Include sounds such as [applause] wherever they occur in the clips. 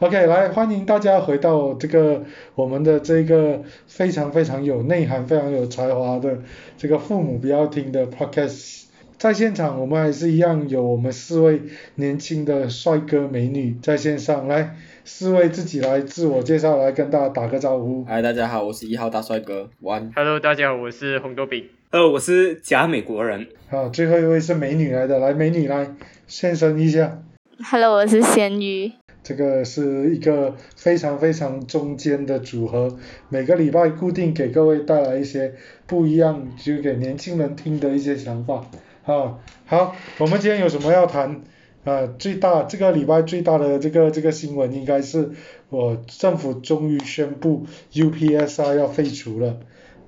OK，来欢迎大家回到这个我们的这个非常非常有内涵、非常有才华的这个父母不要听的 Podcast。在现场我们还是一样有我们四位年轻的帅哥美女在线上，来四位自己来自我介绍，来跟大家打个招呼。嗨，大家好，我是一号大帅哥 One。Hello，大家好，我是红豆饼。呃，我是假美国人。好，最后一位是美女来的，来美女来现身一下。Hello，我是咸鱼。这个是一个非常非常中间的组合，每个礼拜固定给各位带来一些不一样，就给年轻人听的一些想法。啊，好，我们今天有什么要谈？啊，最大这个礼拜最大的这个这个新闻应该是我政府终于宣布 UPSR 要废除了。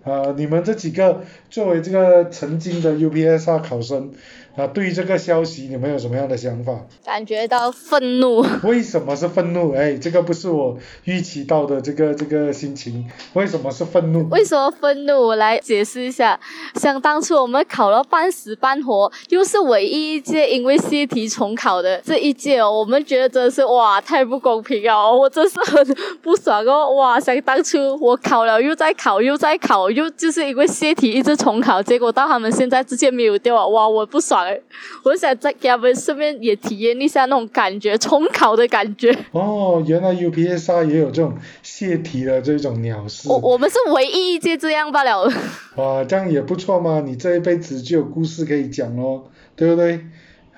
啊，你们这几个作为这个曾经的 UPSR 考生，啊，对于这个消息你们有什么样的想法？感觉到愤怒。[laughs] 为什么是愤怒？哎，这个不是我预期到的这个这个心情。为什么是愤怒？为什么愤怒？我来解释一下。想当初我们考了半死半活，又是唯一一届因为泄题重考的这一届哦，我们觉得真的是哇太不公平了哦，我真是很 [laughs] 不爽哦哇！想当初我考了又再考又再考，又就是因为泄题一直重考，结果到他们现在直接没有掉啊！哇，我不爽哎！我想再给他们顺便也体验一下那种感觉，重考的感觉。哦，原来 UPSR 也有这种泄题的这种鸟事。我我们是唯一一届这样罢了。哇，这样也不错嘛，你这一辈子就有故事可以讲咯，对不对？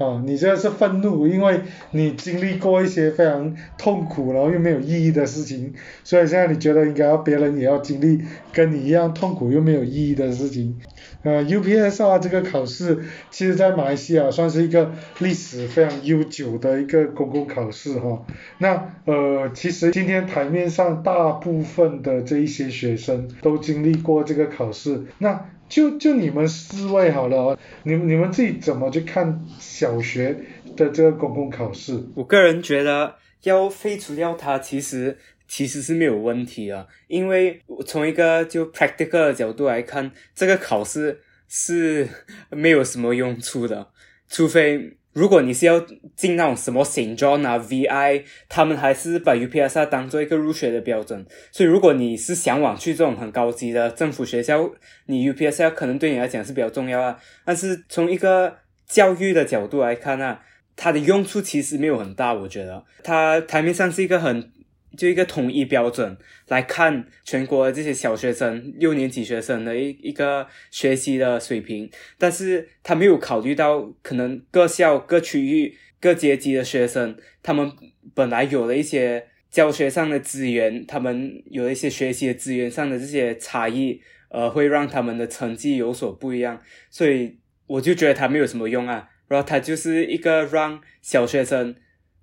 哦，你这是愤怒，因为你经历过一些非常痛苦，然后又没有意义的事情，所以现在你觉得应该要别人也要经历跟你一样痛苦又没有意义的事情。呃，UPSR 这个考试，其实在马来西亚算是一个历史非常悠久的一个公共考试哈。那呃，其实今天台面上大部分的这一些学生都经历过这个考试，那就就你们四位好了，你们你们自己怎么去看小学的这个公共考试？我个人觉得要废除掉它，其实其实是没有问题的，因为从一个就 practical 的角度来看，这个考试是没有什么用处的，除非如果你是要进那种什么行装啊 VI，他们还是把 UPSR 当做一个入学的标准，所以如果你是向往去这种很高级的政府学校，你 UPSR 可能对你来讲是比较重要啊，但是从一个教育的角度来看啊。它的用处其实没有很大，我觉得它台面上是一个很就一个统一标准来看全国这些小学生六年级学生的一一个学习的水平，但是他没有考虑到可能各校各区域各阶级的学生，他们本来有了一些教学上的资源，他们有一些学习的资源上的这些差异，呃，会让他们的成绩有所不一样，所以我就觉得他没有什么用啊。然后他就是一个让小学生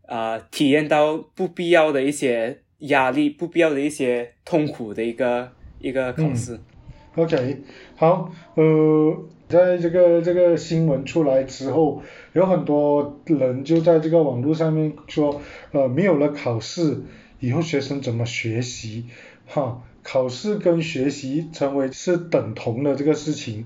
啊、呃、体验到不必要的一些压力、不必要的一些痛苦的一个一个考试。嗯、OK，好，呃，在这个这个新闻出来之后，有很多人就在这个网络上面说，呃，没有了考试以后，学生怎么学习？哈，考试跟学习成为是等同的这个事情。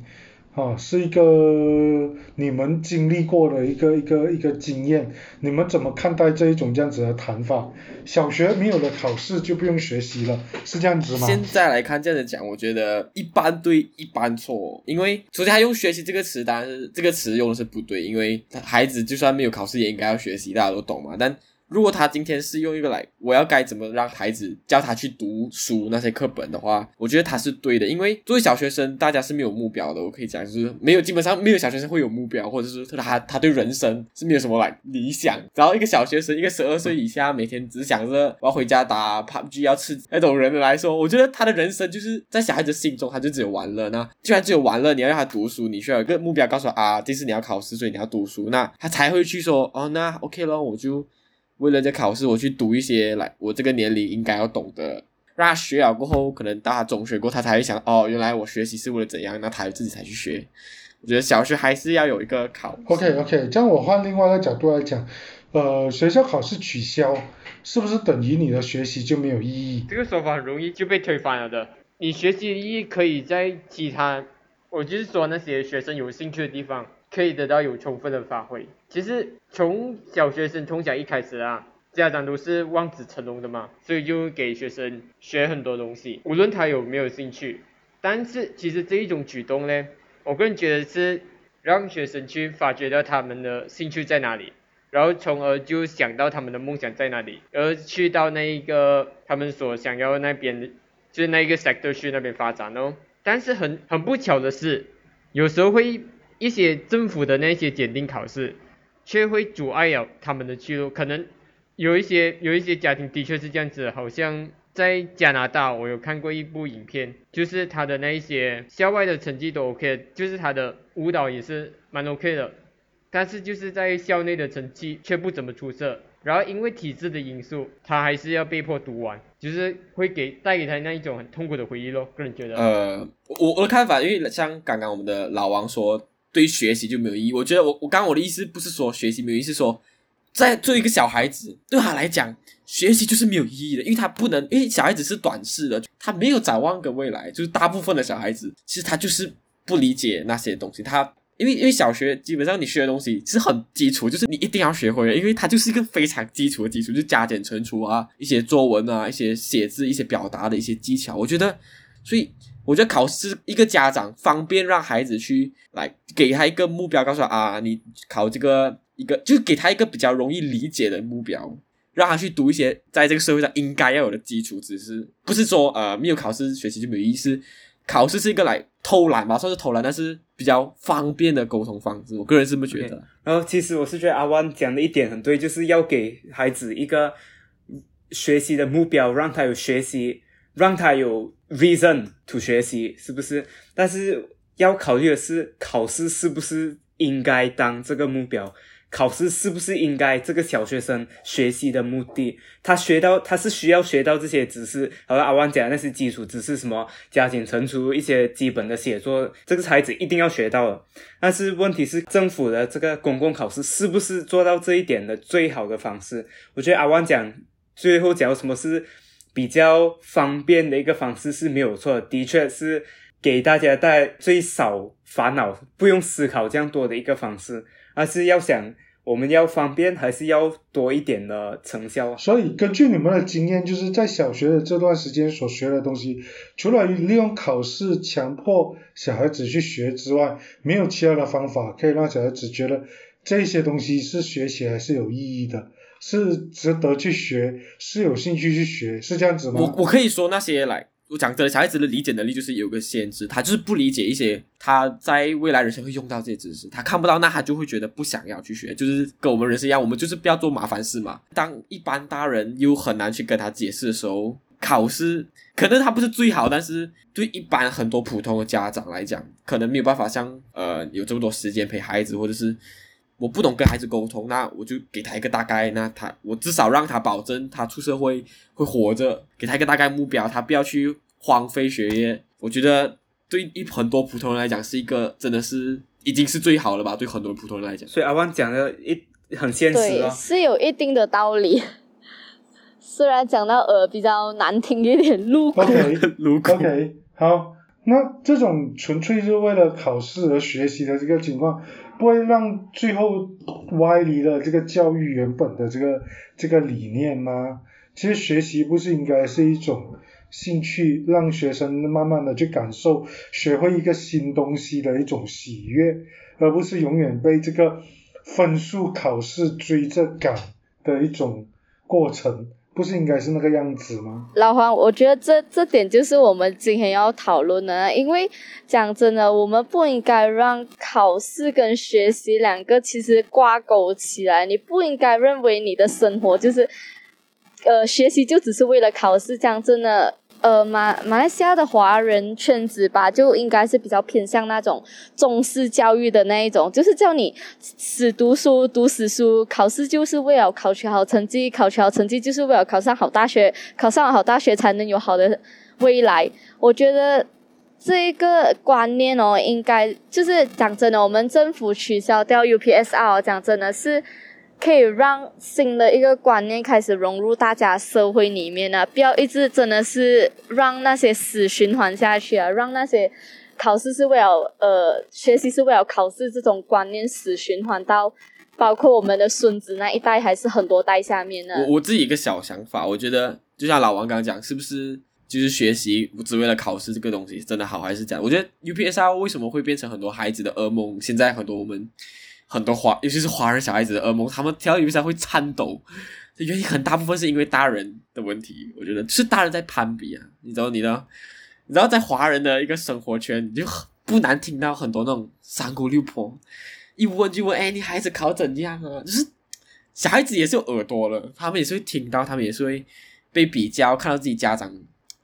啊，是一个你们经历过的一个一个一个经验，你们怎么看待这一种这样子的谈法？小学没有了考试就不用学习了，是这样子吗？现在来看这样子讲，我觉得一般对一般错，因为首先他用学习这个词，当然是这个词用的是不对，因为孩子就算没有考试也应该要学习，大家都懂嘛，但。如果他今天是用一个来，我要该怎么让孩子教他去读书那些课本的话，我觉得他是对的，因为作为小学生，大家是没有目标的。我可以讲，就是没有，基本上没有小学生会有目标，或者是他他对人生是没有什么来理想。然后一个小学生，一个十二岁以下，每天只想着我要回家打 PUBG 要吃那种人来说，我觉得他的人生就是在小孩子心中，他就只有玩乐。那既然只有玩乐，你要让他读书，你需要有一个目标，告诉他啊，这次你要考试，所以你要读书，那他才会去说哦，那 OK 咯，我就。为了这考试，我去读一些来我这个年龄应该要懂的，让他学了过后，可能到他中学过，他才会想哦，原来我学习是为了怎样，那他自己才去学。我觉得小学还是要有一个考。OK OK，这样我换另外一个角度来讲，呃，学校考试取消，是不是等于你的学习就没有意义？这个说法很容易就被推翻了的。你学习的意义可以在其他，我就是说那些学生有兴趣的地方。可以得到有充分的发挥。其实从小学生从小一开始啊，家长都是望子成龙的嘛，所以就给学生学很多东西，无论他有没有兴趣。但是其实这一种举动呢，我个人觉得是让学生去发掘到他们的兴趣在哪里，然后从而就想到他们的梦想在哪里，而去到那一个他们所想要那边，就是那一个 sector 去那边发展哦。但是很很不巧的是，有时候会一些政府的那些检定考试，却会阻碍了他们的去路。可能有一些有一些家庭的确是这样子，好像在加拿大，我有看过一部影片，就是他的那一些校外的成绩都 OK，就是他的舞蹈也是蛮 OK 的，但是就是在校内的成绩却不怎么出色。然后因为体制的因素，他还是要被迫读完，就是会给带给他那一种很痛苦的回忆咯。个人觉得，呃，我我的看法，因为像刚刚我们的老王说，对学习就没有意义。我觉得我我刚刚我的意思不是说学习没有意义，是说在作为一个小孩子，对他来讲，学习就是没有意义的，因为他不能，因为小孩子是短视的，他没有展望跟未来。就是大部分的小孩子，其实他就是不理解那些东西，他。因为因为小学基本上你学的东西是很基础，就是你一定要学会的，因为它就是一个非常基础的基础，就加减乘除啊，一些作文啊，一些写字、一些表达的一些技巧。我觉得，所以我觉得考试一个家长方便让孩子去来给他一个目标，告诉他啊，你考这个一个，就给他一个比较容易理解的目标，让他去读一些在这个社会上应该要有的基础知识，不是说呃没有考试学习就没有意思。考试是一个来偷懒吧，算是偷懒，但是比较方便的沟通方式。我个人是这么觉得。然后其实我是觉得阿万讲的一点很对，就是要给孩子一个学习的目标，让他有学习，让他有 reason to 学习，是不是？但是要考虑的是，考试是不是应该当这个目标？考试是不是应该这个小学生学习的目的？他学到他是需要学到这些知识，好了阿旺讲那些基础知识，什么加减乘除一些基本的写作，这个孩子一定要学到的。但是问题是，政府的这个公共考试是不是做到这一点的最好的方式？我觉得阿旺讲最后讲什么是比较方便的一个方式是没有错，的确是给大家带最少烦恼、不用思考这样多的一个方式。而是要想，我们要方便，还是要多一点的成效？所以根据你们的经验，就是在小学的这段时间所学的东西，除了利用考试强迫小孩子去学之外，没有其他的方法可以让小孩子觉得这些东西是学起来是有意义的，是值得去学，是有兴趣去学，是这样子吗？我我可以说那些来。我讲的，小孩子的理解能力就是有个限制，他就是不理解一些他在未来人生会用到这些知识，他看不到，那他就会觉得不想要去学，就是跟我们人生一样，我们就是不要做麻烦事嘛。当一般大人又很难去跟他解释的时候，考试可能他不是最好，但是对一般很多普通的家长来讲，可能没有办法像呃有这么多时间陪孩子，或者是。我不懂跟孩子沟通，那我就给他一个大概，那他我至少让他保证他出社会会活着，给他一个大概目标，他不要去荒废学业。我觉得对一很多普通人来讲，是一个真的是已经是最好了吧？对很多普通人来讲，所以阿旺讲的一很现实对，是有一定的道理。虽然讲到呃比较难听一点，路苦路苦。OK，好，那这种纯粹是为了考试而学习的这个情况。不会让最后歪离了这个教育原本的这个这个理念吗？其实学习不是应该是一种兴趣，让学生慢慢的去感受，学会一个新东西的一种喜悦，而不是永远被这个分数考试追着赶的一种过程。不是应该是那个样子吗？老黄，我觉得这这点就是我们今天要讨论的，因为讲真的，我们不应该让考试跟学习两个其实挂钩起来。你不应该认为你的生活就是，呃，学习就只是为了考试。讲真的。呃，马马来西亚的华人圈子吧，就应该是比较偏向那种重视教育的那一种，就是叫你死读书、读死书，考试就是为了考取好成绩，考取好成绩就是为了考上好大学，考上好大学才能有好的未来。我觉得这一个观念哦，应该就是讲真的，我们政府取消掉 UPSR，讲真的是。可以让新的一个观念开始融入大家社会里面啊！不要一直真的是让那些死循环下去啊！让那些考试是为了呃学习是为了考试这种观念死循环到包括我们的孙子那一代，还是很多代下面呢。我我自己一个小想法，我觉得就像老王刚刚讲，是不是就是学习只为了考试这个东西真的好还是假？我觉得 UPSR 为什么会变成很多孩子的噩梦？现在很多我们很多华，尤其是华人小孩子的噩梦，他们跳 UPSR 会颤抖，原因很大部分是因为大人的问题。我觉得是大人在攀比啊，你知道，你呢？你知道在华人的一个生活圈，你就不难听到很多那种三姑六婆一问就问，哎，你孩子考怎样啊？就是小孩子也是有耳朵了，他们也是会听到，他们也是会被比较，看到自己家长，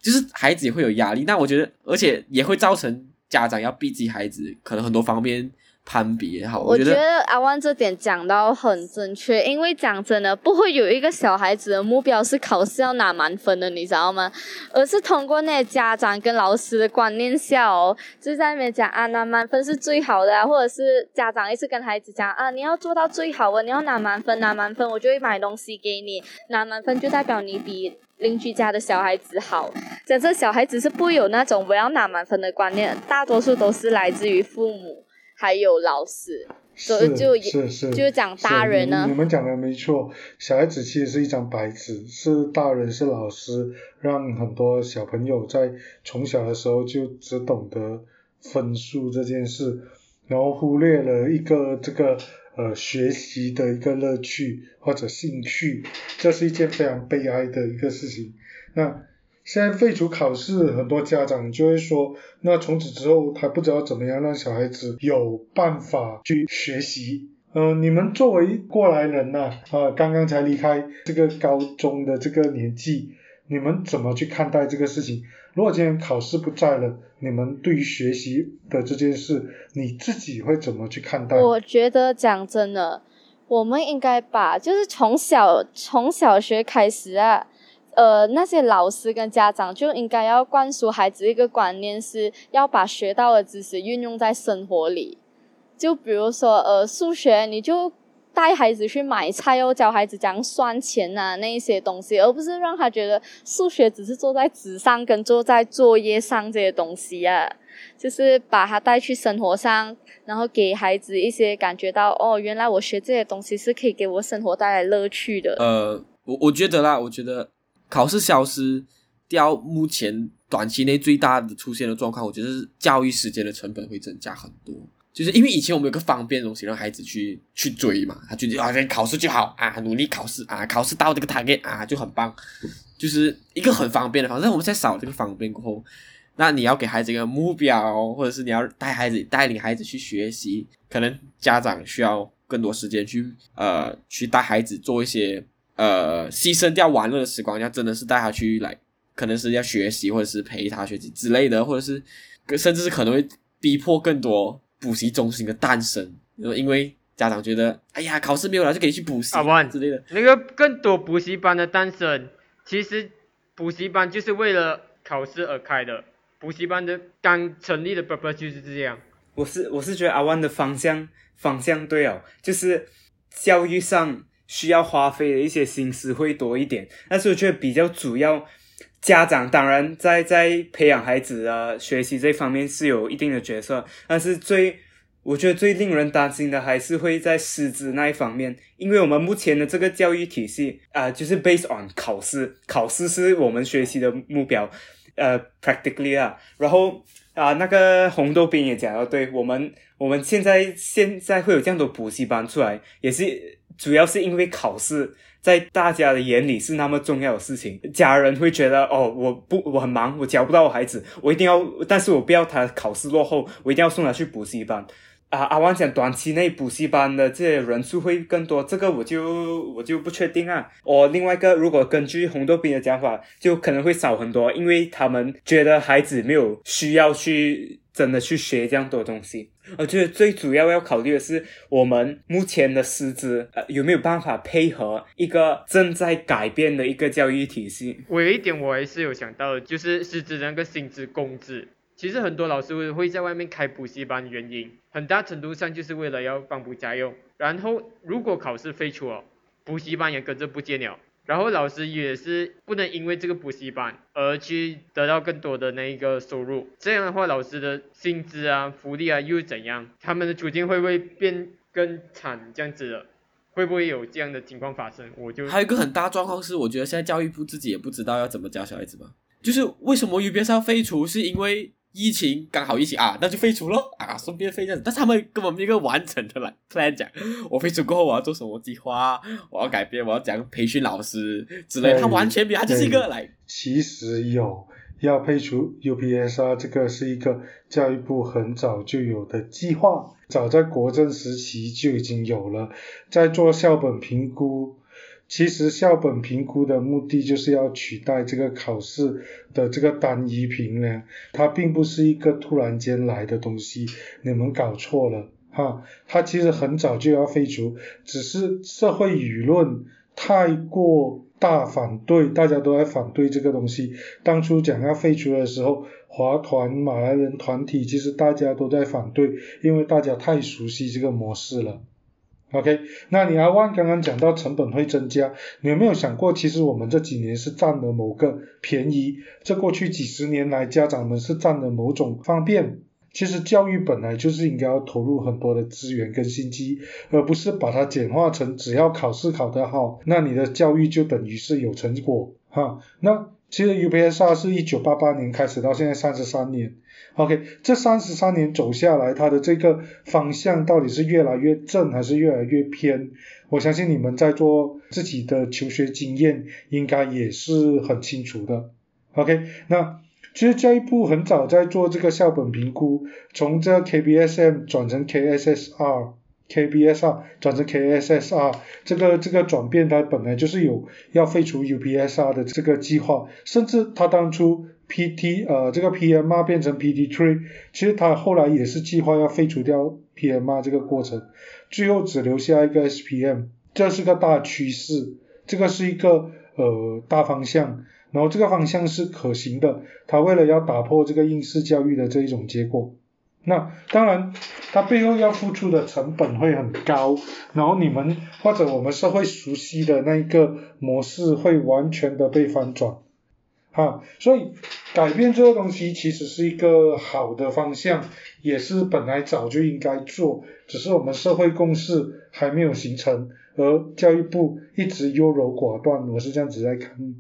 就是孩子也会有压力。那我觉得，而且也会造成家长要逼自己孩子，可能很多方面。攀比也好，我觉得阿万这点讲到很正确，因为讲真的，不会有一个小孩子的目标是考试要拿满分的，你知道吗？而是通过那些家长跟老师的观念下哦，就在那边讲啊，拿满分是最好的，或者是家长一直跟孩子讲啊，你要做到最好啊，你要拿满分，拿满分我就会买东西给你，拿满分就代表你比邻居家的小孩子好。讲这小孩子是不有那种我要拿满分的观念，大多数都是来自于父母。还有老师，所以就是是就讲大人呢。你们讲的没错，小孩子其实是一张白纸，是大人是老师，让很多小朋友在从小的时候就只懂得分数这件事，然后忽略了一个这个呃学习的一个乐趣或者兴趣，这是一件非常悲哀的一个事情。那。现在废除考试，很多家长就会说，那从此之后他不知道怎么样让小孩子有办法去学习。嗯，你们作为过来人呐，啊，刚刚才离开这个高中的这个年纪，你们怎么去看待这个事情？如果今天考试不在了，你们对于学习的这件事，你自己会怎么去看待？我觉得讲真的，我们应该把就是从小从小学开始啊。呃，那些老师跟家长就应该要灌输孩子一个观念，是要把学到的知识运用在生活里。就比如说，呃，数学，你就带孩子去买菜哦，教孩子讲算钱啊那一些东西，而不是让他觉得数学只是坐在纸上跟坐在作业上这些东西啊。就是把他带去生活上，然后给孩子一些感觉到，哦，原来我学这些东西是可以给我生活带来乐趣的。呃，我我觉得啦，我觉得。考试消失掉，目前短期内最大的出现的状况，我觉得是教育时间的成本会增加很多。就是因为以前我们有个方便的东西让孩子去去追嘛，他觉得啊，考试就好啊，努力考试啊，考试到这个台阶啊就很棒，就是一个很方便的方式。我们在少这个方便过后，那你要给孩子一个目标，或者是你要带孩子带领孩子去学习，可能家长需要更多时间去呃去带孩子做一些。呃，牺牲掉玩乐的时光，要真的是带他去来，可能是要学习，或者是陪他学习之类的，或者是甚至是可能会逼迫更多补习中心的诞生，因为家长觉得，哎呀，考试没有了就可以去补习之类的。那个更多补习班的诞生，其实补习班就是为了考试而开的，补习班的刚成立的 purpose 就是这样。我是我是觉得阿万的方向方向对哦，就是教育上。需要花费的一些心思会多一点，但是我觉得比较主要，家长当然在在培养孩子的学习这方面是有一定的角色，但是最我觉得最令人担心的还是会在师资那一方面，因为我们目前的这个教育体系啊，就是 based on 考试，考试是我们学习的目标，呃，practically 啊，然后啊，那个红豆冰也讲了，对我们我们现在现在会有这样多补习班出来，也是。主要是因为考试在大家的眼里是那么重要的事情，家人会觉得哦，我不我很忙，我教不到我孩子，我一定要，但是我不要他考试落后，我一定要送他去补习班。啊，阿旺讲短期内补习班的这些人数会更多，这个我就我就不确定啊。我另外一个，如果根据红豆冰的讲法，就可能会少很多，因为他们觉得孩子没有需要去真的去学这样多东西。我觉得最主要要考虑的是，我们目前的师资呃有没有办法配合一个正在改变的一个教育体系。我有一点我还是有想到的，就是师资那个薪资工资。其实很多老师会在外面开补习班，原因很大程度上就是为了要帮补家用。然后如果考试废除了，补习班也跟着不见了。然后老师也是不能因为这个补习班而去得到更多的那一个收入。这样的话，老师的薪资啊、福利啊又怎样？他们的处境会不会变更惨？这样子的，会不会有这样的情况发生？我就还有一个很大状况是，我觉得现在教育部自己也不知道要怎么教小孩子吧。就是为什么 UBS 要废除，是因为疫情刚好疫情啊，那就废除咯啊，顺便废这样子。但是他们根本没有一个完整的来 plan 讲，我废除过后我要做什么计划，我要改变，我要讲培训老师之类的，他完全没有，他就是一个来其实有要废除 UPSR 这个是一个教育部很早就有的计划，早在国政时期就已经有了，在做校本评估。其实校本评估的目的就是要取代这个考试的这个单一评量，它并不是一个突然间来的东西，你们搞错了哈，它其实很早就要废除，只是社会舆论太过大反对，大家都在反对这个东西。当初讲要废除的时候，华团、马来人团体其实大家都在反对，因为大家太熟悉这个模式了。OK，那你阿万刚刚讲到成本会增加，你有没有想过，其实我们这几年是占了某个便宜，这过去几十年来家长们是占了某种方便。其实教育本来就是应该要投入很多的资源跟心机，而不是把它简化成只要考试考得好，那你的教育就等于是有成果哈。那其实 UPSR 是一九八八年开始到现在三十三年，OK，这三十三年走下来，它的这个方向到底是越来越正还是越来越偏？我相信你们在做自己的求学经验，应该也是很清楚的。OK，那其实教育部很早在做这个校本评估，从这 KBSM 转成 KSSR。KBSR 转成 KSSR，这个这个转变它本来就是有要废除 UPSR 的这个计划，甚至它当初 PT 呃这个 PMR 变成 PT3，其实它后来也是计划要废除掉 PMR 这个过程，最后只留下一个 SPM，这是个大趋势，这个是一个呃大方向，然后这个方向是可行的，它为了要打破这个应试教育的这一种结果。那当然，它背后要付出的成本会很高，然后你们或者我们社会熟悉的那一个模式会完全的被翻转，哈，所以改变这个东西其实是一个好的方向，也是本来早就应该做，只是我们社会共识还没有形成，而教育部一直优柔寡断，我是这样子在看。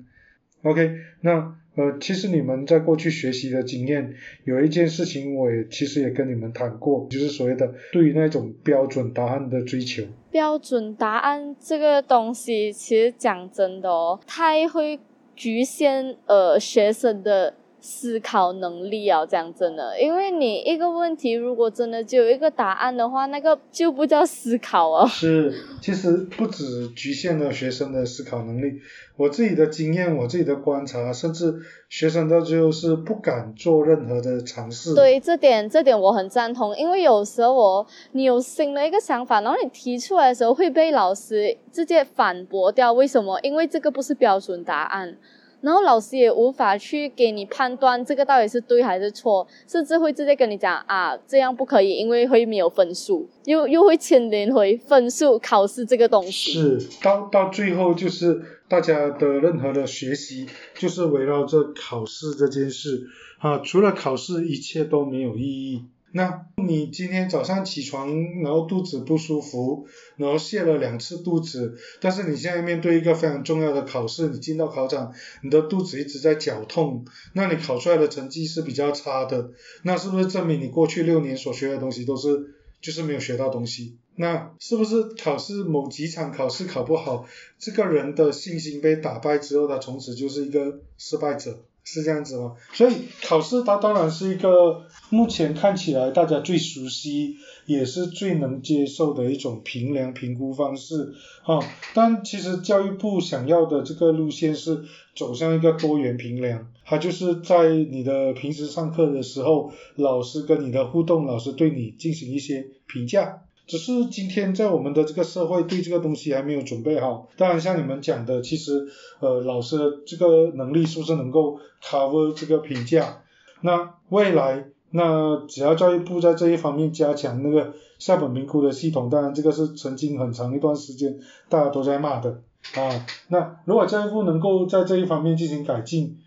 OK，那呃，其实你们在过去学习的经验，有一件事情我也其实也跟你们谈过，就是所谓的对于那种标准答案的追求。标准答案这个东西，其实讲真的哦，太会局限呃学生的思考能力啊，这样真的，因为你一个问题如果真的只有一个答案的话，那个就不叫思考哦。[laughs] 是，其实不止局限了学生的思考能力，我自己的经验，我自己的观察，甚至学生到最后是不敢做任何的尝试。对这点，这点我很赞同，因为有时候我你有新的一个想法，然后你提出来的时候会被老师直接反驳掉。为什么？因为这个不是标准答案，然后老师也无法去给你判断这个到底是对还是错，甚至会直接跟你讲啊，这样不可以，因为会没有分数，又又会牵连回分数考试这个东西。是，到到最后就是大家的任何的学习，就是围绕着考试这件事啊，除了考试，一切都没有意义。那你今天早上起床，然后肚子不舒服，然后泻了两次肚子，但是你现在面对一个非常重要的考试，你进到考场，你的肚子一直在绞痛，那你考出来的成绩是比较差的，那是不是证明你过去六年所学的东西都是就是没有学到东西？那是不是考试某几场考试考不好，这个人的信心被打败之后，他从此就是一个失败者？是这样子吗？所以考试它当然是一个目前看起来大家最熟悉，也是最能接受的一种评量评估方式啊。但其实教育部想要的这个路线是走向一个多元评量，它就是在你的平时上课的时候，老师跟你的互动，老师对你进行一些评价。只是今天在我们的这个社会对这个东西还没有准备好。当然，像你们讲的，其实呃老师的这个能力是不是能够 cover 这个评价？那未来那只要教育部在这一方面加强那个校本评估的系统，当然这个是曾经很长一段时间大家都在骂的啊。那如果教育部能够在这一方面进行改进，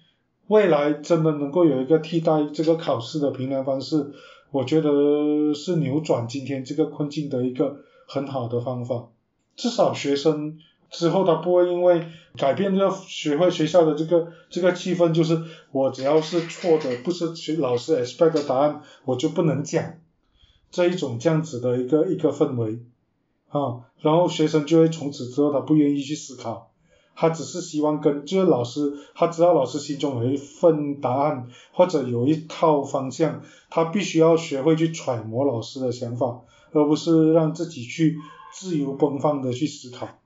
未来真的能够有一个替代这个考试的评量方式，我觉得是扭转今天这个困境的一个很好的方法。至少学生之后他不会因为改变这个学会学校的这个这个气氛，就是我只要是错的，不是学老师 expect 的答案，我就不能讲这一种这样子的一个一个氛围啊，然后学生就会从此之后他不愿意去思考。他只是希望跟就是老师，他知道老师心中有一份答案或者有一套方向，他必须要学会去揣摩老师的想法，而不是让自己去自由奔放的去思考。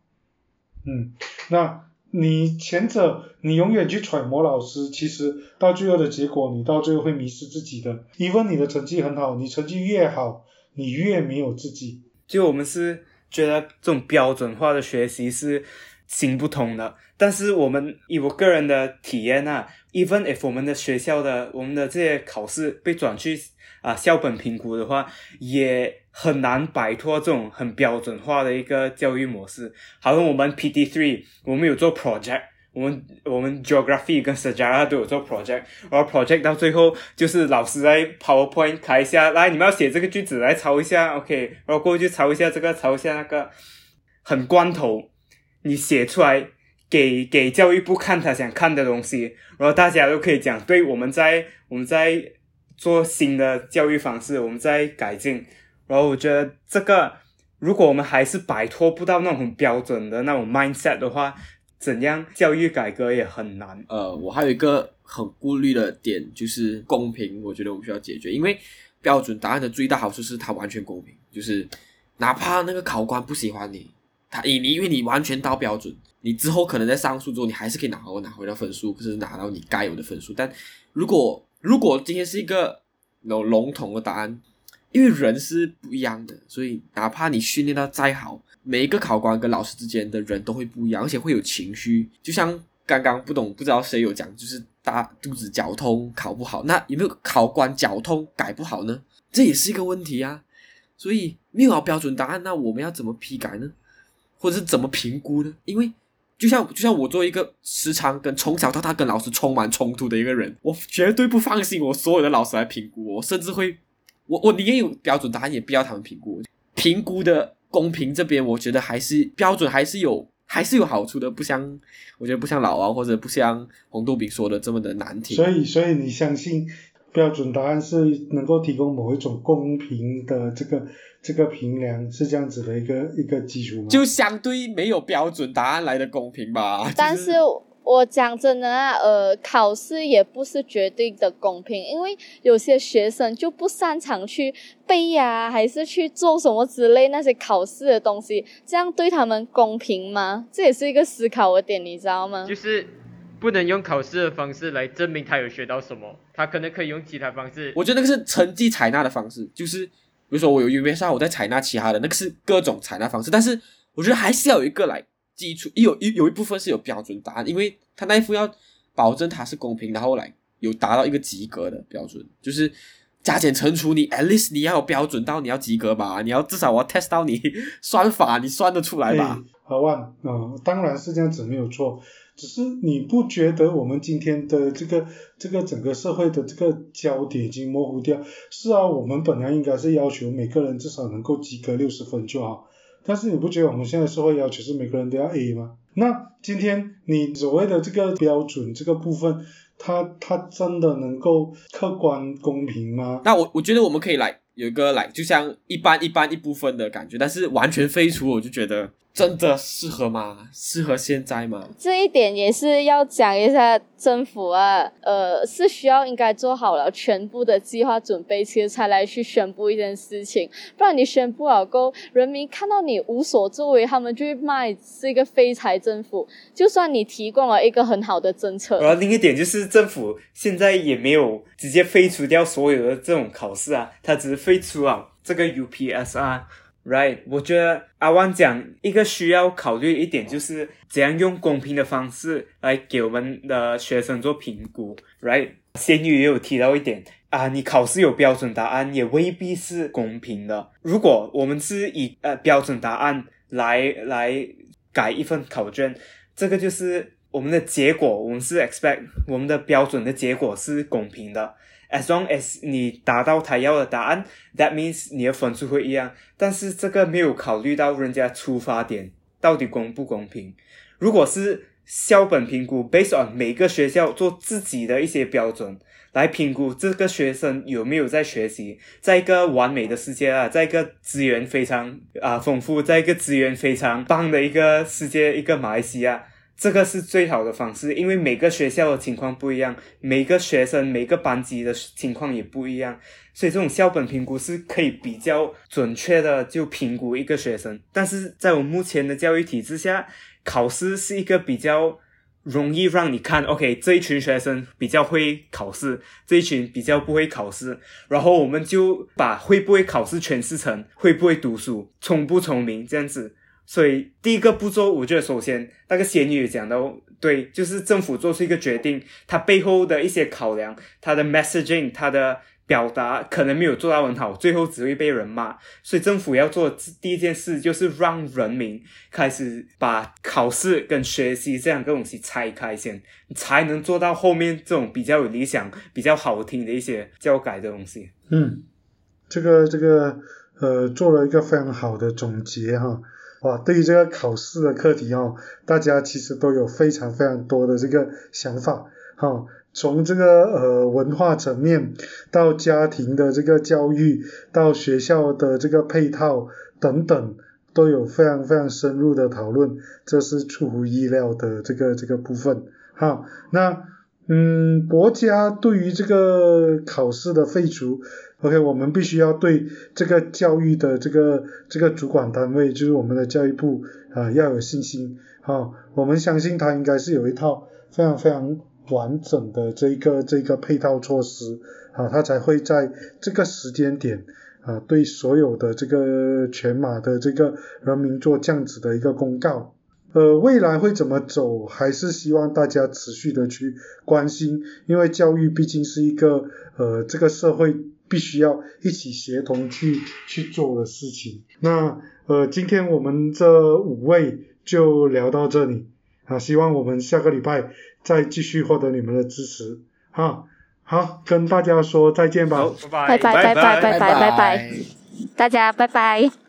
嗯，那你前者你永远去揣摩老师，其实到最后的结果，你到最后会迷失自己的。因为你的成绩很好，你成绩越好，你越没有自己。就我们是觉得这种标准化的学习是。行不通的，但是我们以我个人的体验啊，even if 我们的学校的我们的这些考试被转去啊校本评估的话，也很难摆脱这种很标准化的一个教育模式。好像我们 PT three 我们有做 project，我们我们 geography 跟 sejarah 都有做 project，然后 project 到最后就是老师在 PowerPoint 开一下，来你们要写这个句子来抄一下，OK，然后过去抄一下这个，抄一下那个，很关头。你写出来给给教育部看他想看的东西，然后大家都可以讲，对，我们在我们在做新的教育方式，我们在改进。然后我觉得这个，如果我们还是摆脱不到那种很标准的那种 mindset 的话，怎样教育改革也很难。呃，我还有一个很顾虑的点就是公平，我觉得我们需要解决，因为标准答案的最大好处是它完全公平，就是哪怕那个考官不喜欢你。他以你，因为你完全到标准，你之后可能在上诉之后，你还是可以拿回拿回到分数，或是拿到你该有的分数。但如果如果今天是一个有笼统的答案，因为人是不一样的，所以哪怕你训练到再好，每一个考官跟老师之间的人都会不一样，而且会有情绪。就像刚刚不懂不知道谁有讲，就是大肚子绞痛考不好，那有没有考官绞痛改不好呢？这也是一个问题啊。所以没有标准答案，那我们要怎么批改呢？或者是怎么评估呢？因为就像就像我作为一个时常跟从小到大跟老师充满冲突的一个人，我绝对不放心我所有的老师来评估我，甚至会我我宁愿有标准答案，也不要他们评估。评估的公平这边，我觉得还是标准还是有还是有好处的，不像我觉得不像老王或者不像红豆饼说的这么的难听。所以所以你相信标准答案是能够提供某一种公平的这个。这个评量是这样子的一个一个基础吗？就相对没有标准答案来的公平吧。但是我讲真的啊，呃，考试也不是绝对的公平，因为有些学生就不擅长去背呀，还是去做什么之类那些考试的东西，这样对他们公平吗？这也是一个思考的点，你知道吗？就是不能用考试的方式来证明他有学到什么，他可能可以用其他方式。我觉得那个是成绩采纳的方式，就是。比如说我有语言上我在采纳其他的，那个是各种采纳方式，但是我觉得还是要有一个来基础，有有有一部分是有标准答案，因为他那一副要保证它是公平，然后来有达到一个及格的标准，就是加减乘除，你 at least 你要有标准到你要及格吧，你要至少我要 test 到你 [laughs] 算法你算得出来吧。好万啊，当然是这样子没有错。只是你不觉得我们今天的这个这个整个社会的这个焦点已经模糊掉？是啊，我们本来应该是要求每个人至少能够及格六十分就好，但是你不觉得我们现在社会要求是每个人都要 A 吗？那今天你所谓的这个标准这个部分，它它真的能够客观公平吗？那我我觉得我们可以来有一个来，就像一般一般一部分的感觉，但是完全废除，我就觉得。真的适合吗？适合现在吗？这一点也是要讲一下，政府啊，呃，是需要应该做好了全部的计划准备，其实才来去宣布一件事情。不然你宣布了后，人民看到你无所作为，他们就会骂是一个废柴政府。就算你提供了一个很好的政策，然后另一点就是政府现在也没有直接废除掉所有的这种考试啊，它只是废除了这个 UPS 啊。Right，我觉得阿旺讲一个需要考虑一点，就是怎样用公平的方式来给我们的学生做评估。Right，仙女也有提到一点啊，你考试有标准答案，也未必是公平的。如果我们是以呃标准答案来来改一份考卷，这个就是我们的结果，我们是 expect 我们的标准的结果是公平的。As long as 你达到他要的答案，that means 你的分数会一样。但是这个没有考虑到人家出发点到底公不公平。如果是校本评估，based on 每个学校做自己的一些标准来评估这个学生有没有在学习，在一个完美的世界啊，在一个资源非常啊丰富，在一个资源非常棒的一个世界，一个马来西亚。这个是最好的方式，因为每个学校的情况不一样，每个学生、每个班级的情况也不一样，所以这种校本评估是可以比较准确的就评估一个学生。但是在我目前的教育体制下，考试是一个比较容易让你看，OK，这一群学生比较会考试，这一群比较不会考试，然后我们就把会不会考试诠释成会不会读书、聪不聪明这样子。所以第一个步骤，我觉得首先那个仙女讲的对，就是政府做出一个决定，它背后的一些考量，它的 messaging，它的表达可能没有做到很好，最后只会被人骂。所以政府要做第一件事，就是让人民开始把考试跟学习这两个东西拆开先，才能做到后面这种比较有理想、比较好听的一些教改的东西。嗯，这个这个呃，做了一个非常好的总结哈。哇，对于这个考试的课题哦，大家其实都有非常非常多的这个想法哈。从这个呃文化层面，到家庭的这个教育，到学校的这个配套等等，都有非常非常深入的讨论，这是出乎意料的这个这个部分哈。那嗯，国家对于这个考试的废除。OK，我们必须要对这个教育的这个这个主管单位，就是我们的教育部啊，要有信心啊。我们相信他应该是有一套非常非常完整的这个这个配套措施啊，他才会在这个时间点啊，对所有的这个全马的这个人民做这样子的一个公告。呃，未来会怎么走，还是希望大家持续的去关心，因为教育毕竟是一个呃这个社会。必须要一起协同去去做的事情。那呃，今天我们这五位就聊到这里啊，希望我们下个礼拜再继续获得你们的支持。好，好，跟大家说再见吧。拜拜拜拜拜拜拜拜拜，大家拜拜。